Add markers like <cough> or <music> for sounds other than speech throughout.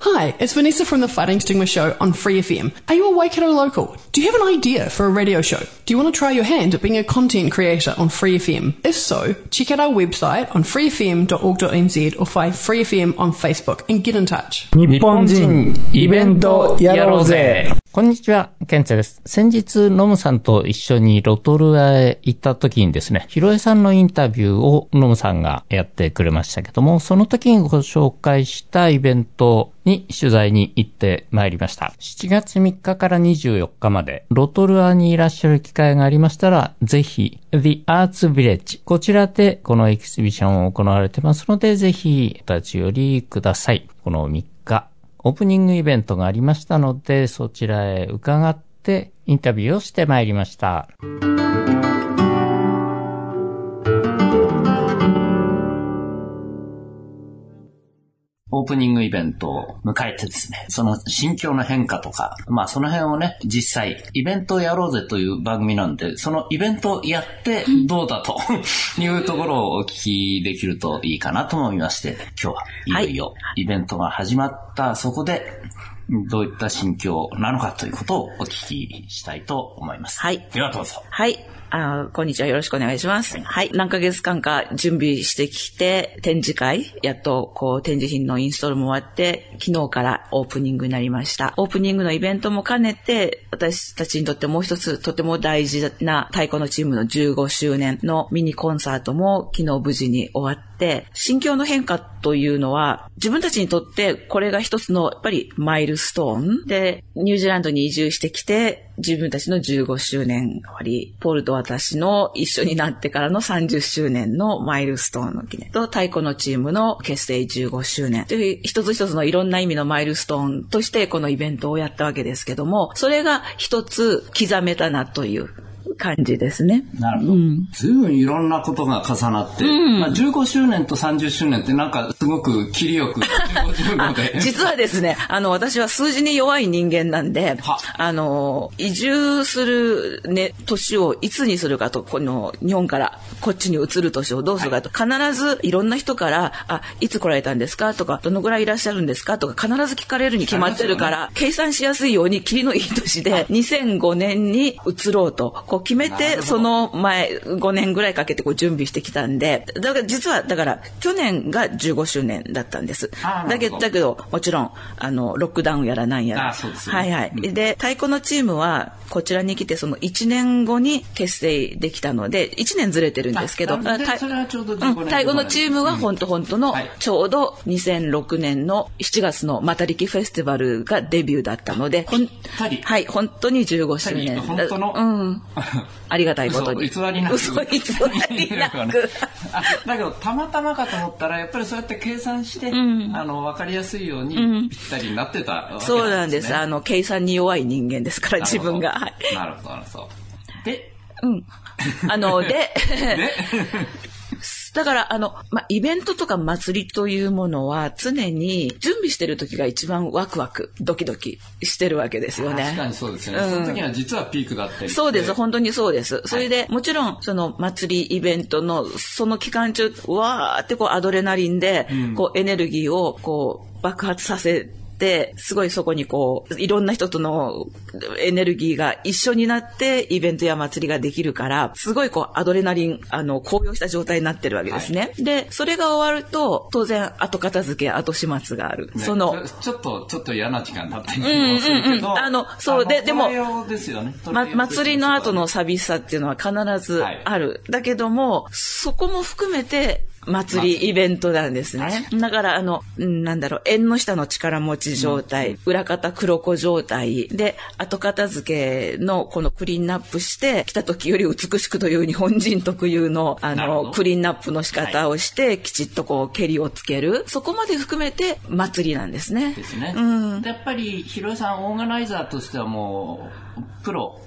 Hi, it's Vanessa from the Fighting Stigma Show on Free FM. Are you a Waikato local? Do you have an idea for a radio show? Do you want to try your hand at being a content creator on Free FM? If so, check out our website on freefm.org.nz or find Free FM on Facebook and get in touch. 日本人イベントやろうぜ こんにちは、ケンツェです。先日、ノムさんと一緒にロトルアへ行った時にですね、ヒロエさんのインタビューをノムさんがやってくれましたけども、その時にご紹介したイベントに取材に行ってまいりました。7月3日から24日まで、ロトルアにいらっしゃる機会がありましたら、ぜひ、The Arts Village、こちらでこのエキシビションを行われてますので、ぜひ、お立ち寄りください。この3日、オープニングイベントがありましたので、そちらへ伺ってインタビューをしてまいりました。オープニングイベントを迎えてですね、その心境の変化とか、まあその辺をね、実際、イベントをやろうぜという番組なんで、そのイベントをやってどうだと <laughs> いうところをお聞きできるといいかなと思いまして、今日はいよいよイベントが始まったそこで、どういった心境なのかということをお聞きしたいと思います。はいではどうぞ。はい。あーこんにちは。よろしくお願いします。はい。何ヶ月間か準備してきて、展示会、やっとこう展示品のインストールも終わって、昨日からオープニングになりました。オープニングのイベントも兼ねて、私たちにとってもう一つとても大事な太鼓のチームの15周年のミニコンサートも昨日無事に終わって、心境の変化というのは、自分たちにとってこれが一つのやっぱりマイルストーンで、ニュージーランドに移住してきて、自分たちの15周年終わり、ポールと私の一緒になってからの30周年のマイルストーンの記念と、太鼓のチームの結成15周年という一つ一つのいろんな意味のマイルストーンとしてこのイベントをやったわけですけども、それが一つ刻めたなという。感じですね。なるほど。ずいぶんいろんなことが重なって、まあ、15周年と30周年ってなんかすごく切りよく、<laughs> 15、15で。実はですね、あの、私は数字に弱い人間なんでは、あの、移住するね、年をいつにするかと、この、日本からこっちに移る年をどうするかと、必ずいろんな人から、あ、いつ来られたんですかとか、どのぐらいいらっしゃるんですかとか、必ず聞かれるに決まってるから、計算しやすいように、霧のいい年で、2005年に移ろうと、こう決めて、その前、5年ぐらいかけてこう準備してきたんで、だから実は、だから、去年が15周年だったんです。だけだけど、もちろん、あの、ロックダウンやらなんやら。あそうですよねはいはい。うんで、太鼓のチームは、こちらに来て、その1年後に結成できたので、1年ずれてるんですけど、あでたそれはちょうど15うん年太鼓のチームは本当本当のはい、ちょうど2006年の7月のマタリキフェスティバルがデビューだったので、はい、本当に15周年。本当の？うん。<laughs> <laughs> ありがたいことに。嘘偽りなく。嘘偽りなく。<laughs> あだけど、たまたまかと思ったら、やっぱりそうやって計算して、んあの、わかりやすいようにぴったりになってたわけです、ねそうなんです。あの、計算に弱い人間ですから、自分が。はい。なるほど、なるほど。で、うん。あの、で、<laughs> で、だから、あの、まあ、イベントとか祭りというものは常に準備してる時が一番ワクワク、ドキドキしてるわけですよね。確かにそうですね。うんその時は実はピークだったりそうです、本当にそうです。それで、もちろん、その祭りイベントの、その期間中、わーってこうアドレナリンで、こうエネルギーをこう爆発させて、すごいそこにこう、いろんな人とのエネルギーが一緒になってイベントや祭りができるから、すごいこうアドレナリン、あの、高揚した状態になってるわけですね。で、それが終わると、当然後片付け、後始末がある。ねその、ちょっと、ちょっと嫌な時間だったりうんうんうんもするけど、あのそうででもですよね。ま、祭りの後の寂しさっていうのは必ずある。だけども、そこも含めて、祭りイベントなんですね。だから、あの、うんなんだろう、縁の下の力持ち状態、裏方黒子状態で、後片付けのこのクリーンナップして、来た時より美しくという日本人特有の、あの、クリーンナップの仕方をして、きちっとこう、蹴りをつける。そこまで含めて祭りなんですね。ですね。うんでやっぱり、ひろえさん、オーガナイザーとしてはもう、プロ、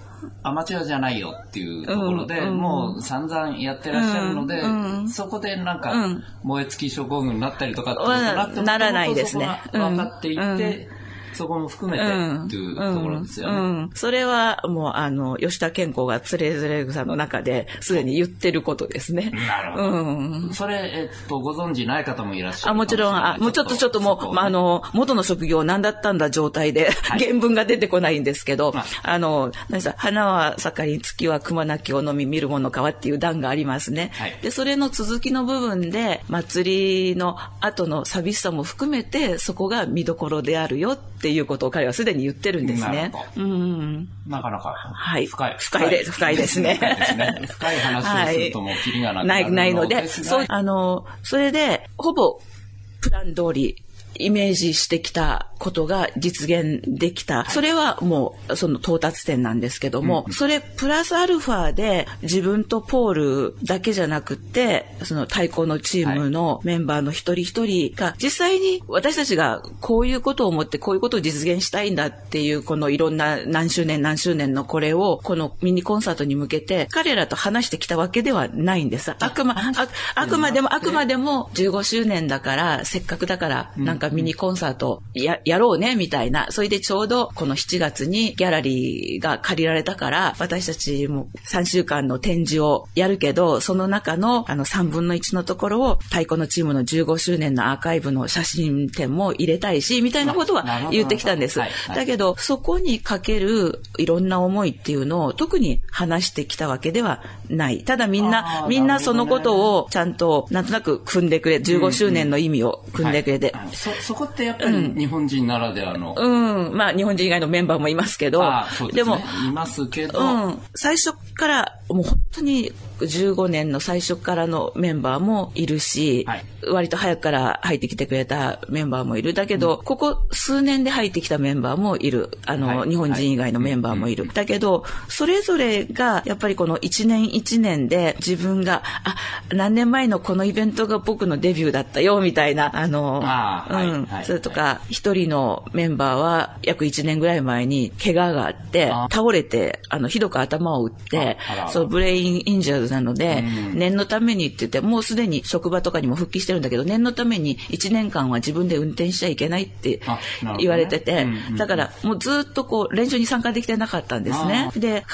アマチュアじゃないよっていうところで、もう散々やってらっしゃるので、そこでなんか、うん。燃え尽き症候群になったりとかってならないですね。分かっていて、うん。うんそこも含めてっていうところですよね。うん。それはもう、あの、吉田健康がつれづれ草の中ですでに言ってることですね。なるほど。うん。それ、えっと、ご存知ない方もいらっしゃるあ、もちろん、あ、もうちょっとちょっともう、まあ、あの、元の職業何だったんだ状態で、はい、原文が出てこないんですけど、まあ、あの、何さ、花は盛り、月は熊なきを飲み見るものかはっていう段がありますね。はい、で、それの続きの部分で、祭りの後の寂しさも含めて、そこが見どころであるよっていうことを彼はすでに言ってるんですね。うん。なかなか。はい。深い。深いです。深いですね。深い話をするともうキリがなくなる、はい、ないので、そう、あの、それで、ほぼ、プラン通りイメージしてきたことが実現できた。それはもうその到達点なんですけども、それプラスアルファで自分とポールだけじゃなくて、その太鼓のチームのメンバーの一人一人が実際に私たちがこういうことを思ってこういうことを実現したいんだっていうこのいろんな何周年何周年のこれをこのミニコンサートに向けて彼らと話してきたわけではないんです。あくま、ああくまでもあくまでも15周年だからせっかくだからなんかミニコンサートややろうねみたいな。それでちょうどこの7月にギャラリーが借りられたから私たちも3週間の展示をやるけどその中のあの3分の1のところを太鼓のチームの15周年のアーカイブの写真展も入れたいしみたいなことは言ってきたんです。だけどそこにかけるいろんな思いっていうのを特に話してきたわけではない。ただみんな、みんなそのことをちゃんとなんとなく組んでくれ、15周年の意味を組んでくれて。そ、そこってやっぱり日本人ならではの。うん、まあ日本人以外のメンバーもいますけど。ででも、いますけど。うん、最初からもう本当に15年の最初からのメンバーもいるし、はい、割と早くから入ってきてくれたメンバーもいる。だけど、うん、ここ数年で入ってきたメンバーもいる。あの、はい、日本人以外のメンバーもいる。はい、だけど、それぞれが、やっぱりこの1年1年で自分が、あ、何年前のこのイベントが僕のデビューだったよ、みたいな、あの、あうん、それとか、一人のメンバーは約1年ぐらい前に怪我があって、倒れて、あの、ひどく頭を打って、そのブレインインジャーズなので、念のためにって言って、もうすでに職場とかにも復帰してるんだけど、念のために1年間は自分で運転しちゃいけないって言われてて、だからもうずっとこう練習に参加できてなかったんですね。で、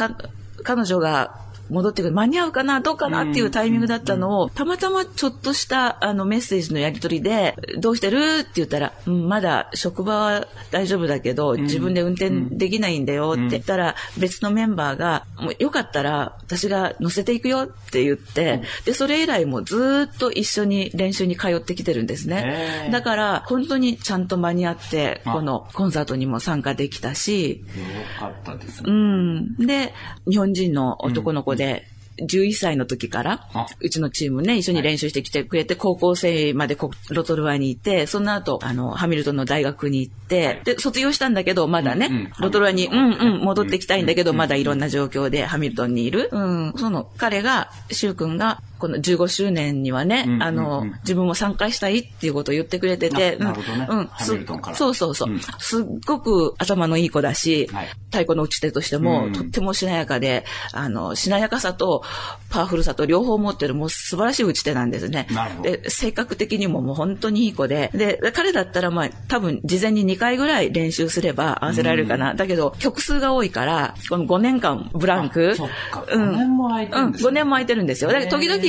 彼女が戻ってくる。間に合うかなどうかなっていうタイミングだったのを、たまたまちょっとしたあのメッセージのやり取りで、どうしてる？って言ったら、うん、まだ職場は大丈夫だけど、自分で運転できないんだよって言ったら、別のメンバーが、もうよかったら私が乗せていくよって言って、で、それ以来もずっと一緒に練習に通ってきてるんですね。だから、本当にちゃんと間に合って、このコンサートにも参加できたし、よかったですね。うん。で、日本人の男の子で、11歳の時から、うちのチームね、一緒に練習してきてくれて、高校生までロトルワにいて、その後、あの、ハミルトンの大学に行って、で、卒業したんだけど、まだね、ロトルワに、うんうん、戻ってきたいんだけど、まだいろんな状況でハミルトンにいる。うん、その、彼が、シュウ君が、この15周年にはね、うんうんうん、あの、自分も参加したいっていうことを言ってくれてて、なるほどね。うん、そうそうそう、うん、すっごく頭のいい子だし、はい、太鼓の打ち手としても、うん、とってもしなやかで、あの、しなやかさとパワフルさと両方持ってるもう素晴らしい打ち手なんですね。で、性格的にももう本当にいい子で、で、彼だったらまあ多分事前に2回ぐらい練習すれば合わせられるかな。だけど、曲数が多いから、この5年間ブランク、うん、5年も空いてるんです、ね、うん、5年も空いてるんですよ。だから時々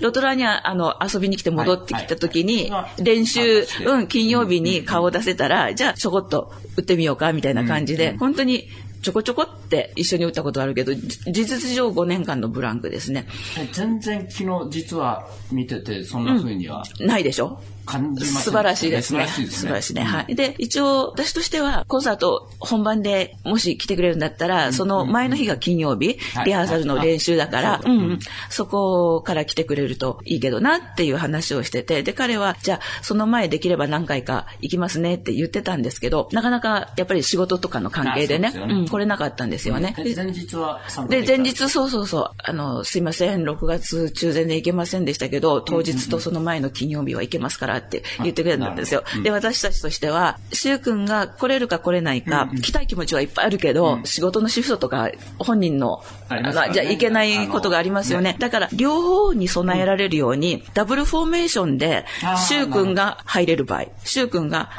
ロトラにあの遊びに来て戻ってきた時に、練習、うん、金曜日に顔を出せたら、じゃあちょこっと打ってみようかみたいな感じで、本当にちょこちょこって一緒に打ったことあるけど、事実上5年間のブランクですね。全然昨日実は見てて、そんな風には、うん、ないでしょ？感じ素晴らしいですね。素晴らしいね。はい。で、一応、私としては、コンサート本番でもし来てくれるんだったら、その前の日が金曜日、リハーサルの練習だから、うん、そこから来てくれるといいけどなっていう話をしてて、で、彼は、じゃあ、その前できれば何回か行きますねって言ってたんですけど、なかなかやっぱり仕事とかの関係でね、うん、来れなかったんですよね。前日はで、前日、そうそうそう、あの、すいません、6月中全然行けませんでしたけど、当日とその前の金曜日は行けますからからって言ってくれたんですよ。で、私たちとしては、しゅうくんが来れるか来れないか、来たい気持ちはいっぱいあるけど、仕事のシフトとか、本人の、あの、じゃいけないことがありますよね。だから、両方に備えられるように、ダブルフォーメーションで、しゅうくんが入れる場合、しゅうくんが、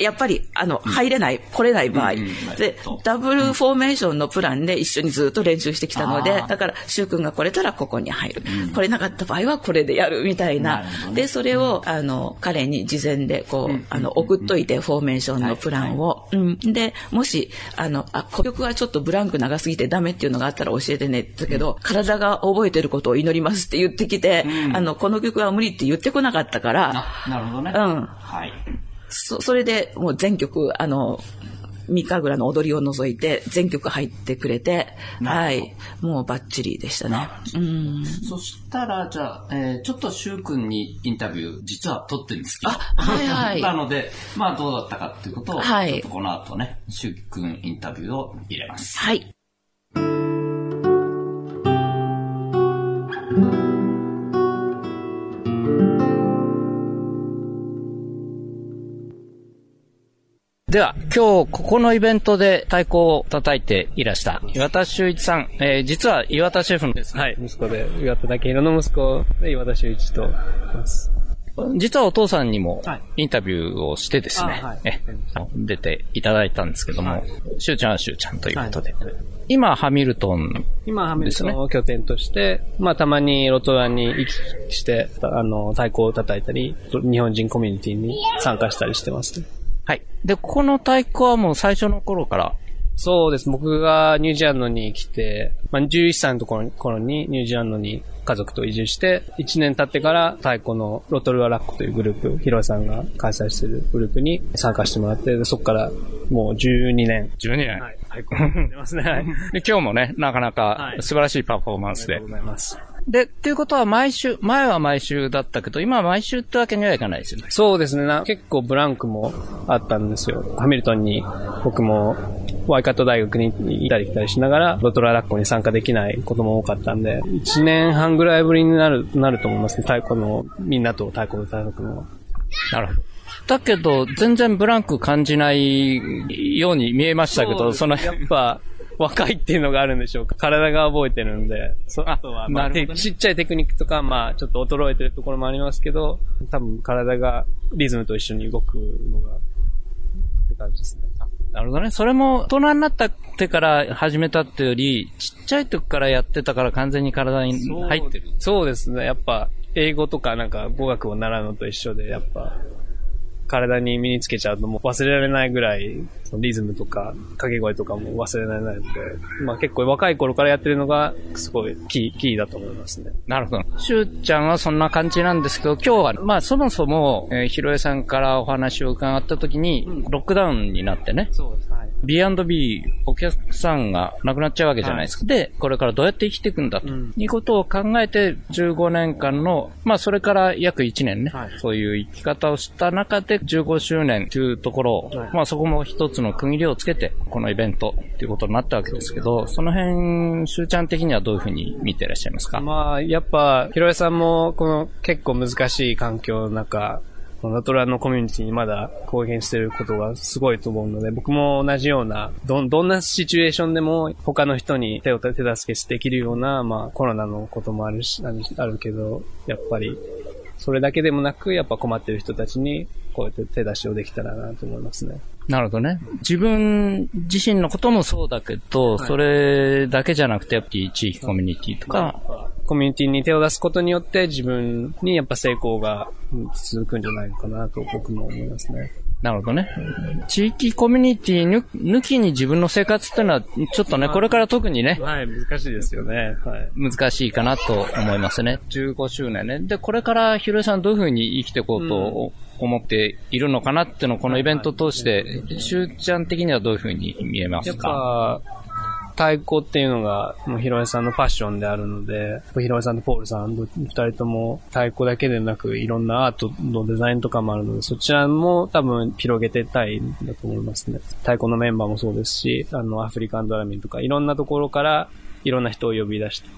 やっぱり、あの、入れない、来れない場合、で、ダブルフォーメーションのプランで一緒にずっと練習してきたので、だから、しゅうくんが来れたらここに入る。来れなかった場合はこれでやるみたいな。で、それを、あの、彼に事前で、こう、あの、送っといて、フォーメーションのプランを。うん。で、もし、あの、あ、孤曲はちょっとブランク長すぎてダメっていうのがあったら教えてねってけど、体が覚えてることを祈りますって言ってきて、あの、この曲は無理って言ってこなかったから。なるほどね。うん。はい。そ、それでもう全曲、あの、三神楽の踊りを除いて全曲入ってくれて、はい。もうバッチリでしたね。うん。そしたら、じゃあ、えー、ちょっとシュウ君にインタビュー実は撮ってるんですけど。あ、はいはい。なので、まあどうだったかっていうことを、はい。ちょっとこの後ね、シュウ君インタビューを入れます。はい。では、今日、ここのイベントで太鼓を叩いていらした岩田修一さん、えー、実は岩田シェフです、ね、はい、息子で、岩田武宏の息子で岩田修一とます。実はお父さんにもインタビューをしてですね、はい、え出ていただいたんですけども、しゅうちゃんはしゅうちゃんということで、はい、今ハミルトン、ね、今ハミルトンを拠点として、まあたまにロトラに行きして、あの、太鼓を叩いたり、日本人コミュニティに参加したりしてますね。はい。で、この太鼓はもう最初の頃から？そうです。僕がニュージーランドに来て、まあ、11歳のところ頃にニュージーランドに家族と移住して、1年経ってから太鼓のロトルアラックというグループ、ヒロさんが開催しているグループに参加してもらって、そこからもう12年。12年。はい。太鼓出ますね。はい。で、今日もね、なかなか素晴らしい。パフォーマンスで。ありがとうござい。ます。で、っていうことは毎週、前は毎週だったけど、今は毎週ってわけにはいかないですよね。そうですね。な結構ブランクもあったんですよ。ハミルトンに僕もワイカット大学に行ったり来たりしながら、ロトララッコに参加できないことも多かったんで、1年半ぐらいぶりになる、なると思いますね。太鼓の、みんなと太鼓で叩くのは。なるほど。だけど、全然ブランク感じないように見えましたけど、その、やっぱ、<laughs> 若いっていうのがあるんでしょうか？体が覚えてるんで。そあとは、まあ、ね、ちっちゃいテクニックとか、まあ、ちょっと衰えてるところもありますけど、多分体がリズムと一緒に動くのが、って感じですね。なるほどね。それも、大人になったってから始めたってより、ちっちゃい時からやってたから完全に体に入ってる。そうですね。やっぱ、英語とかなんか語学を習うのと一緒で、やっぱ、体に身につけちゃうともう忘れられないぐらい、リズムとか掛け声とかも忘れられないので、まあ結構若い頃からやってるのがすごいキー、キーだと思いますね。なるほど。しゅうちゃんはそんな感じなんですけど、今日は、まあそもそも、えー、ひろえさんからお話を伺った時に、ロックダウンになってね。そうです。はい。B&B、お客さんが亡くなっちゃうわけじゃないですか。はい、で、これからどうやって生きていくんだと、いうことを考えて、15年間の、まあそれから約1年ね、はい、そういう生き方をした中で、15周年というところを、はい、まあそこも一つの区切りをつけて、このイベントっていうことになったわけですけど、その辺、しゅうちゃん的にはどういうふうに見ていらっしゃいますか？まあ、やっぱ、ひろえさんも、この結構難しい環境の中、ナトラのコミュニティにまだ貢献してることがすごいと思うので、僕も同じような、ど、どんなシチュエーションでも他の人に手を手助けできるような、まあコロナのこともあるし、あるけど、やっぱり、それだけでもなく、やっぱ困ってる人たちに、こうやって手出しをできたらなと思いますね。なるほどね。自分自身のこともそうだけど、はい、それだけじゃなくて、やっぱり地域コミュニティとか、コミュニティに手を出すことによって自分にやっぱ成功が続くんじゃないかなと僕も思いますね。なるほどね。地域コミュニティ抜きに自分の生活っていうのは、ちょっとね、これから特にね。はい、難しいですよね。はい。難しいかなと思いますね。15周年ね。で、これからひろえさんどういうふうに生きていこうと思っているのかなっていうのをこのイベントを通して、しゅうちゃん的にはどういうふうに見えますか？やっぱ、太鼓っていうのが、もうヒロエさんのパッションであるので、ヒロエさんとポールさん、二人とも太鼓だけでなく、いろんなアートのデザインとかもあるので、そちらも多分広げてたいんだと思いますね。太鼓のメンバーもそうですし、あの、アフリカンドラミンとか、いろんなところから、いろんな人を呼び出して、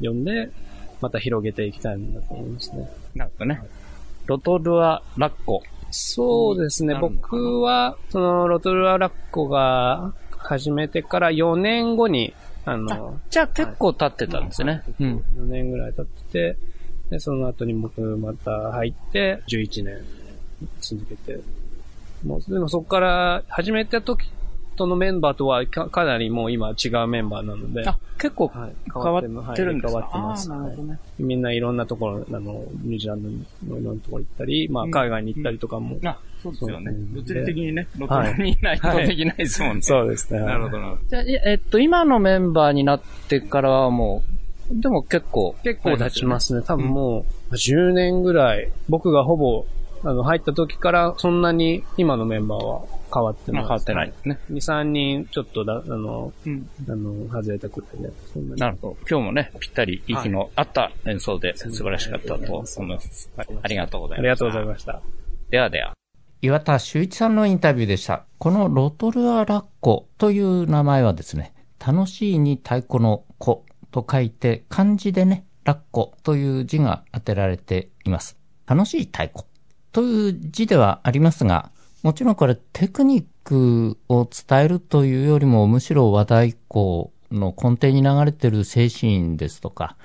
呼んで、また広げていきたいんだと思いますね。なるほどね。ロトルア・ラッコ。そうですね。僕は、その、ロトルア・ラッコが始めてから4年後に、あの、じゃあ結構経ってたんですね。うん。4年ぐらい経ってて、で、その後に僕また入って、11年続けて。もう、でもそこから始めた時とのメンバーとはかかなりもう今違うメンバーなので。あ、結構変わってるんですか、はい、変わってます。なるほどね、みんないろんなところ、あの、ニュージーランドのいろんなところ行ったり、まあ海外に行ったりとかも。うん、あ、そうですよね。物理的にね、ロトルにいないとできないですもんね。そうですね。なるほどな。じゃあ、えっと、今のメンバーになってからはもう、でも結構。結構経ちますね。多分もう、10年ぐらい、僕がほぼ、あの、入った時からそんなに今のメンバーは変わってない。変わってないですね。2、3人ちょっとだ、あの、うん、あの、外れたくらいで。なるほど。今日もね、ぴったり息の合った演奏で素晴らしかったと思います。はい、ありがとうございました。ありがとうございました。ではでは。岩田修一さんのインタビューでした。このロトルアラッコという名前はですね、楽しいに太鼓の子と書いて漢字でね、ラッコという字が当てられています。楽しい太鼓という字ではありますが、もちろんこれテクニックを伝えるというよりもむしろ和太鼓の根底に流れてる精神ですとか、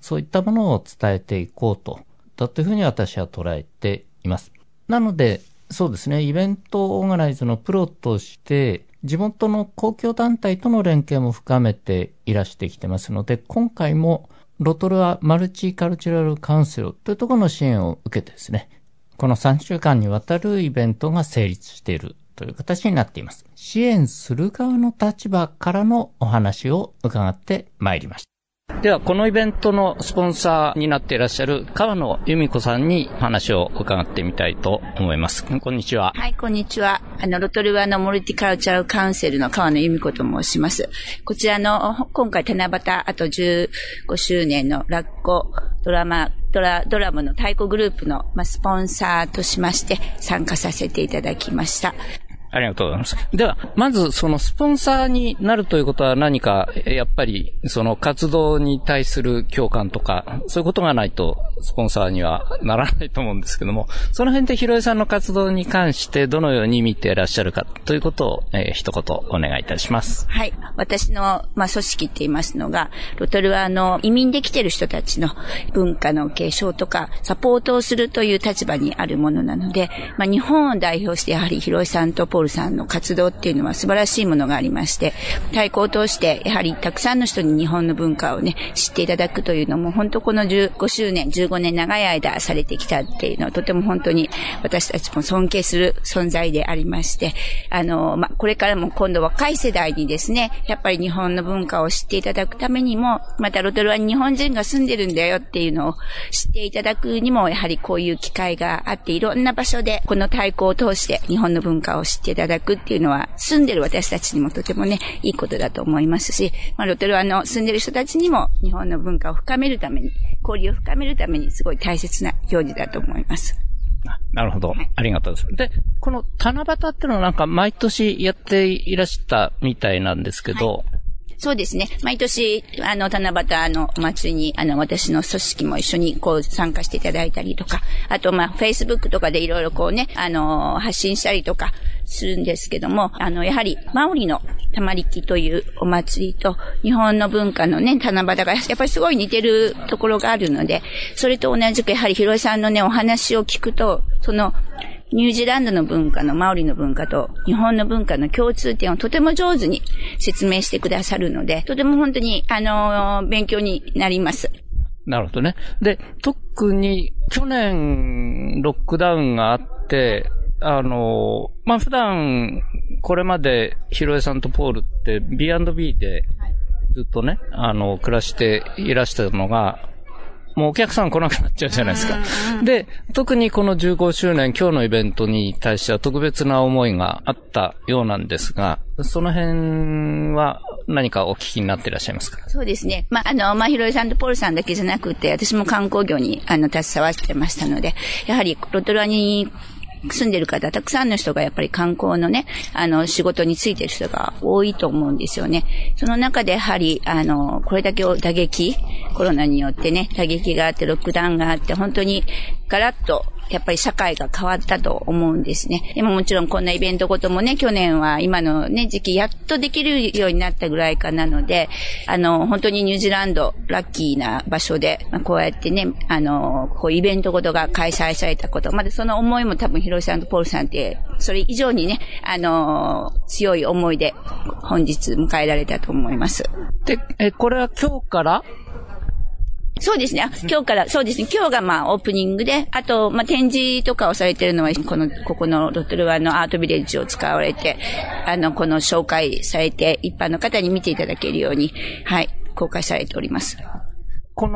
そういったものを伝えていこうと、だというふうに私は捉えています。なので、そうですね、イベントオーガナイズのプロとして、地元の公共団体との連携も深めていらしてきてますので、今回もロトルアマルチカルチュラルカウンセルというところの支援を受けてですね、この3週間にわたるイベントが成立しているという形になっています。支援する側の立場からのお話を伺ってまいりました。では、このイベントのスポンサーになっていらっしゃる川野由美子さんに話を伺ってみたいと思います。こんにちは。はい、こんにちは。あの、ロトルワのモルティカルチャルカウンセルの川野由美子と申します。こちらの、今回七夕あと15周年のラッコドラマ、ドラ、ドラムの太鼓グループの、まあ、スポンサーとしまして参加させていただきました。ありがとうございます。では、まずそのスポンサーになるということは何か、やっぱりその活動に対する共感とか、そういうことがないとスポンサーにはならないと思うんですけども、その辺でひろえさんの活動に関してどのように見ていらっしゃるかということを、えー、一言お願いいたします。はい。私の、まあ、組織って言いますのが、ロトルはの移民で来てる人たちの文化の継承とか、サポートをするという立場にあるものなので、まあ、日本を代表してやはりひろえさんとポールさんの活動っていうのは素晴らしいものがありまして、太鼓を通して、やはりたくさんの人に日本の文化をね、知っていただくというのも、本当この15周年、15年長い間されてきたっていうのは、とても本当に私たちも尊敬する存在でありまして、あの、まこれからも今度若い世代にですね、やっぱり日本の文化を知っていただくためにも、またロトルワに日本人が住んでるんだよっていうのを知っていただくにも、やはりこういう機会があって、いろんな場所でこの太鼓を通して日本の文化を知っていただくくっていうのは、住んでる私たちにもとてもね、いいことだと思いますし、まあ、ロトルはあの、住んでる人たちにも日本の文化を深めるために、交流を深めるためにすごい大切な行事だと思います。なるほど。ありがとうございます。で、この七夕っていうのはなんか毎年やっていらしたみたいなんですけど、はいそうですね。毎年、あの、七夕のお祭りに、あの、私の組織も一緒にこう参加していただいたりとか、あと、まあ、Facebook とかでいろいろこうね、あの、発信したりとかするんですけども、あの、やはり、マオリの玉力というお祭りと、日本の文化のね、七夕がやっぱりすごい似てるところがあるので、それと同じくやはり広井さんのね、お話を聞くと、その、ニュージーランドの文化のマオリの文化と日本の文化の共通点をとても上手に説明してくださるので、とても本当に、あのー、勉強になります。なるほどね。で、特に去年ロックダウンがあって、あのー、まあ、普段、これまでヒロエさんとポールって B&B でずっとね、あの、暮らしていらしたのが、もうお客さん来なくなっちゃうじゃないですか。で、特にこの15周年、今日のイベントに対しては特別な思いがあったようなんですが、その辺は何かお聞きになっていらっしゃいますか？そうですね。まあ、あの、まあ、ひろいさんとポールさんだけじゃなくて、私も観光業に、あの、携わってましたので、やはり、ロトラに住んでる方、たくさんの人がやっぱり観光のね、あの、仕事についてる人が多いと思うんですよね。その中でやはり、あの、これだけを打撃、コロナによってね、打撃があって、ロックダウンがあって、本当にガラッとやっぱり社会が変わったと思うんですね。でももちろんこんなイベントごともね、去年は今のね、時期やっとできるようになったぐらいかなので、あの、本当にニュージーランド、ラッキーな場所で、まあ、こうやってね、あの、こうイベントごとが開催されたこと、まだその思いも多分ヒロシさんとポールさんって、それ以上にね、あの、強い思いで本日迎えられたと思います。で、え、これは今日からそうですね。今日から、そうですね。今日がまあオープニングで、あと、まあ展示とかをされてるのは、この、ここのロトルワのアートビレッジを使われて、あの、この紹介されて、一般の方に見ていただけるように、はい、公開されております。こ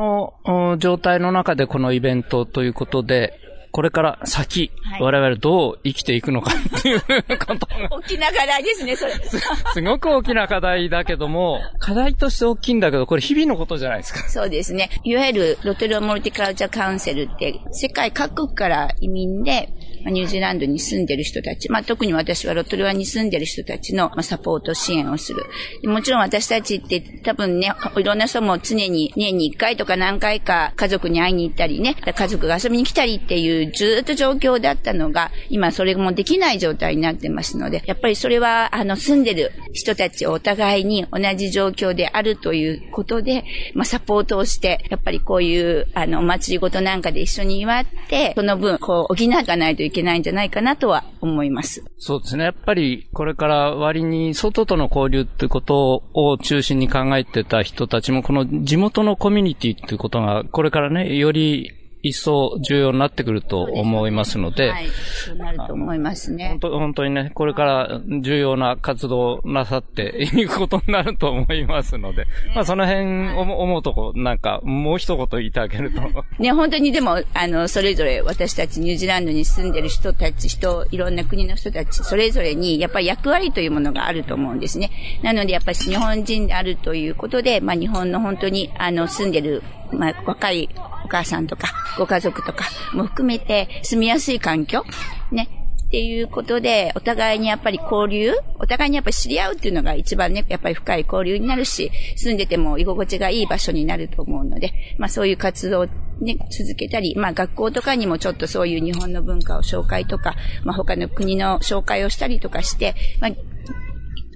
の状態の中でこのイベントということで、これから先、はい、我々どう生きていくのかっていうこと大きな課題ですね、それす。<laughs> すごく大きな課題だけども、課題として大きいんだけど、これ日々のことじゃないですか。そうですね。いわゆるロテルモルティカルチャーカウンセルって、世界各国から移民で、ニュージーランドに住んでる人たち、まあ、特に私はロトルワに住んでる人たちの、まあ、サポート支援をする。もちろん私たちって多分ね、いろんな人も常に年に1回とか何回か家族に会いに行ったりね、家族が遊びに来たりっていうずっと状況だったのが、今それもできない状態になってますので、やっぱりそれは、あの、住んでる人たちをお互いに同じ状況であるということで、まあ、サポートをして、やっぱりこういう、あの、お祭りごとなんかで一緒に祝って、その分、こう、補かないといけないんじゃないかなとは思います。そうですね。やっぱり、これから割に外との交流ってことを中心に考えてた人たちも、この地元のコミュニティっていうことが、これからね、より一層重要になってくると思いますので、はい、そうなると思いますね。本当本当にね、これから重要な活動をなさって <laughs> いくことになると思いますので、まあその辺思うとこ、なんかもう一言言ってあげると。<laughs> ね、本当にでも、あの、それぞれ私たちニュージーランドに住んでる人たち、人、いろんな国の人たち、それぞれにやっぱり役割というものがあると思うんですね。なのでやっぱり日本人であるということで、まあ日本の本当に、あの、住んでるまあ、若いお母さんとか、ご家族とかも含めて住みやすい環境？ね。っていうことで、お互いにやっぱり交流、お互いにやっぱり知り合うっていうのが一番ね、やっぱり深い交流になるし、住んでても居心地がいい場所になると思うので、まあそういう活動をね、続けたり、まあ学校とかにもちょっとそういう日本の文化を紹介とか、まあ他の国の紹介をしたりとかして、まあ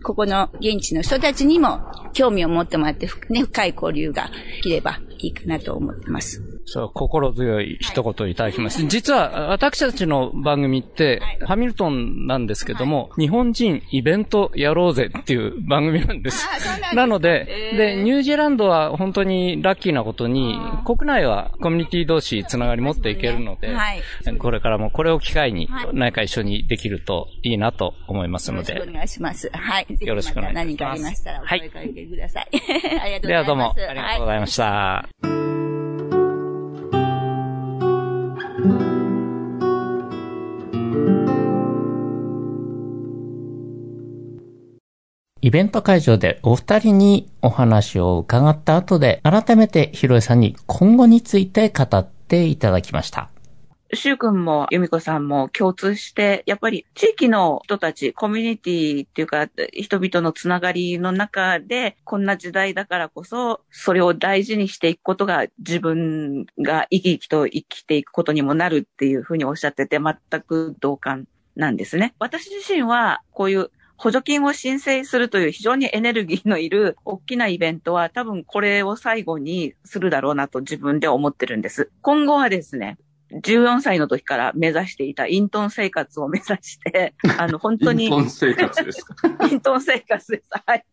ここの現地の人たちにも興味を持ってもらって、ね、深い交流ができればいいかなと思ってます。そう、心強い一言いただきます。はい、実は、私たちの番組って、はい、ハミルトンなんですけども、はい、日本人イベントやろうぜっていう番組なんです。ななので、えー、で、ニュージーランドは本当にラッキーなことに、国内はコミュニティ同士つながり持っていけるので、はい、これからもこれを機会に何か一緒にできるといいなと思いますので。よろしくお願いします。はい。よろしくお願いします。何かありましたらお声かけてください、<laughs> ありがとうございます。ではどうもありがとうございました。イベント会場でお二人にお話を伺った後で、改めてひろえさんに今後について語っていただきました。シュウ君も由美子さんも共通して、やっぱり地域の人たち、コミュニティっていうか、人々のつながりの中で、こんな時代だからこそ、それを大事にしていくことが自分が生き生きと生きていくことにもなるっていうふうにおっしゃってて、全く同感なんですね。私自身は、こういう補助金を申請するという非常にエネルギーのいる大きなイベントは多分これを最後にするだろうなと自分で思ってるんです。今後はですね、14歳の時から目指していたイントン生活を目指して、<laughs> あの、本当に。イントン生活ですか？イントン生活です。はい。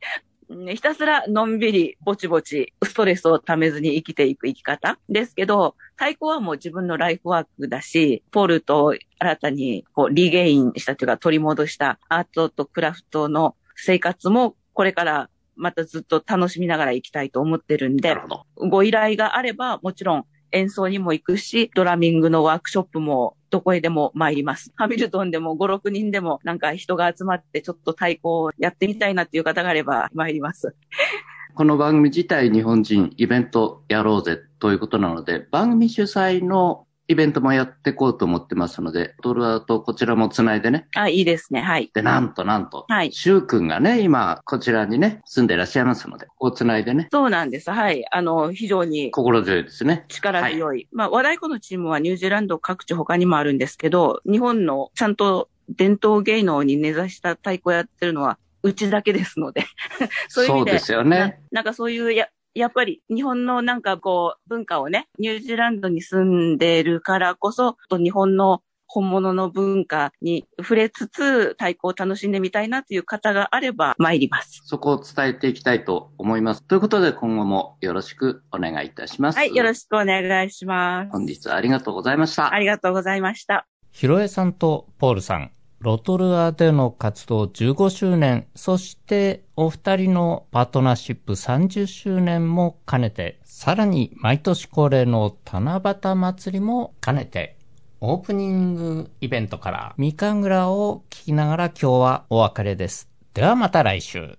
ひたすらのんびり、ぼちぼち、ストレスをためずに生きていく生き方ですけど、太鼓はもう自分のライフワークだし、ポールと新たにこうリゲインしたというか取り戻したアートとクラフトの生活もこれからまたずっと楽しみながら生きたいと思ってるんで、ご依頼があればもちろん演奏にも行くし、ドラミングのワークショップもどこへでも参ります。ハミルトンでも5、6人でもなんか人が集まってちょっと太鼓をやってみたいなっていう方があれば参ります。<laughs> この番組自体日本人イベントやろうぜということなので、番組主催のイベントもやっていこうと思ってますので、トルアとこちらもつないでね。あ、いいですね。はい。で、なんとなんと、はいシュウ君がね、今、こちらにね、住んでいらっしゃいますので、ここをつないでね、そうなんです。はい。あの、非常に心強いですね。力強い。まあ、和太鼓のチームはニュージーランド各地他にもあるんですけど、日本のちゃんと伝統芸能に根ざした太鼓をやってるのは、うちだけですので。<laughs> そういう意味で。そうですよねな。なんかそういうや、やっぱり日本のなんかこう文化をね、ニュージーランドに住んでるからこそ、と日本の本物の文化に触れつつ太鼓を楽しんでみたいなという方があれば参ります。そこを伝えていきたいと思います。ということで、今後もよろしくお願いいたします。はい、よろしくお願いします。本日はありがとうございました。ありがとうございました。ひろえさんとポールさん、ロトルアでの活動15周年、そしてお二人のパートナーシップ30周年も兼ねて、さらに毎年恒例の七夕祭りも兼ねて、オープニングイベントからみかん蔵を聞きながら今日はお別れです。ではまた来週。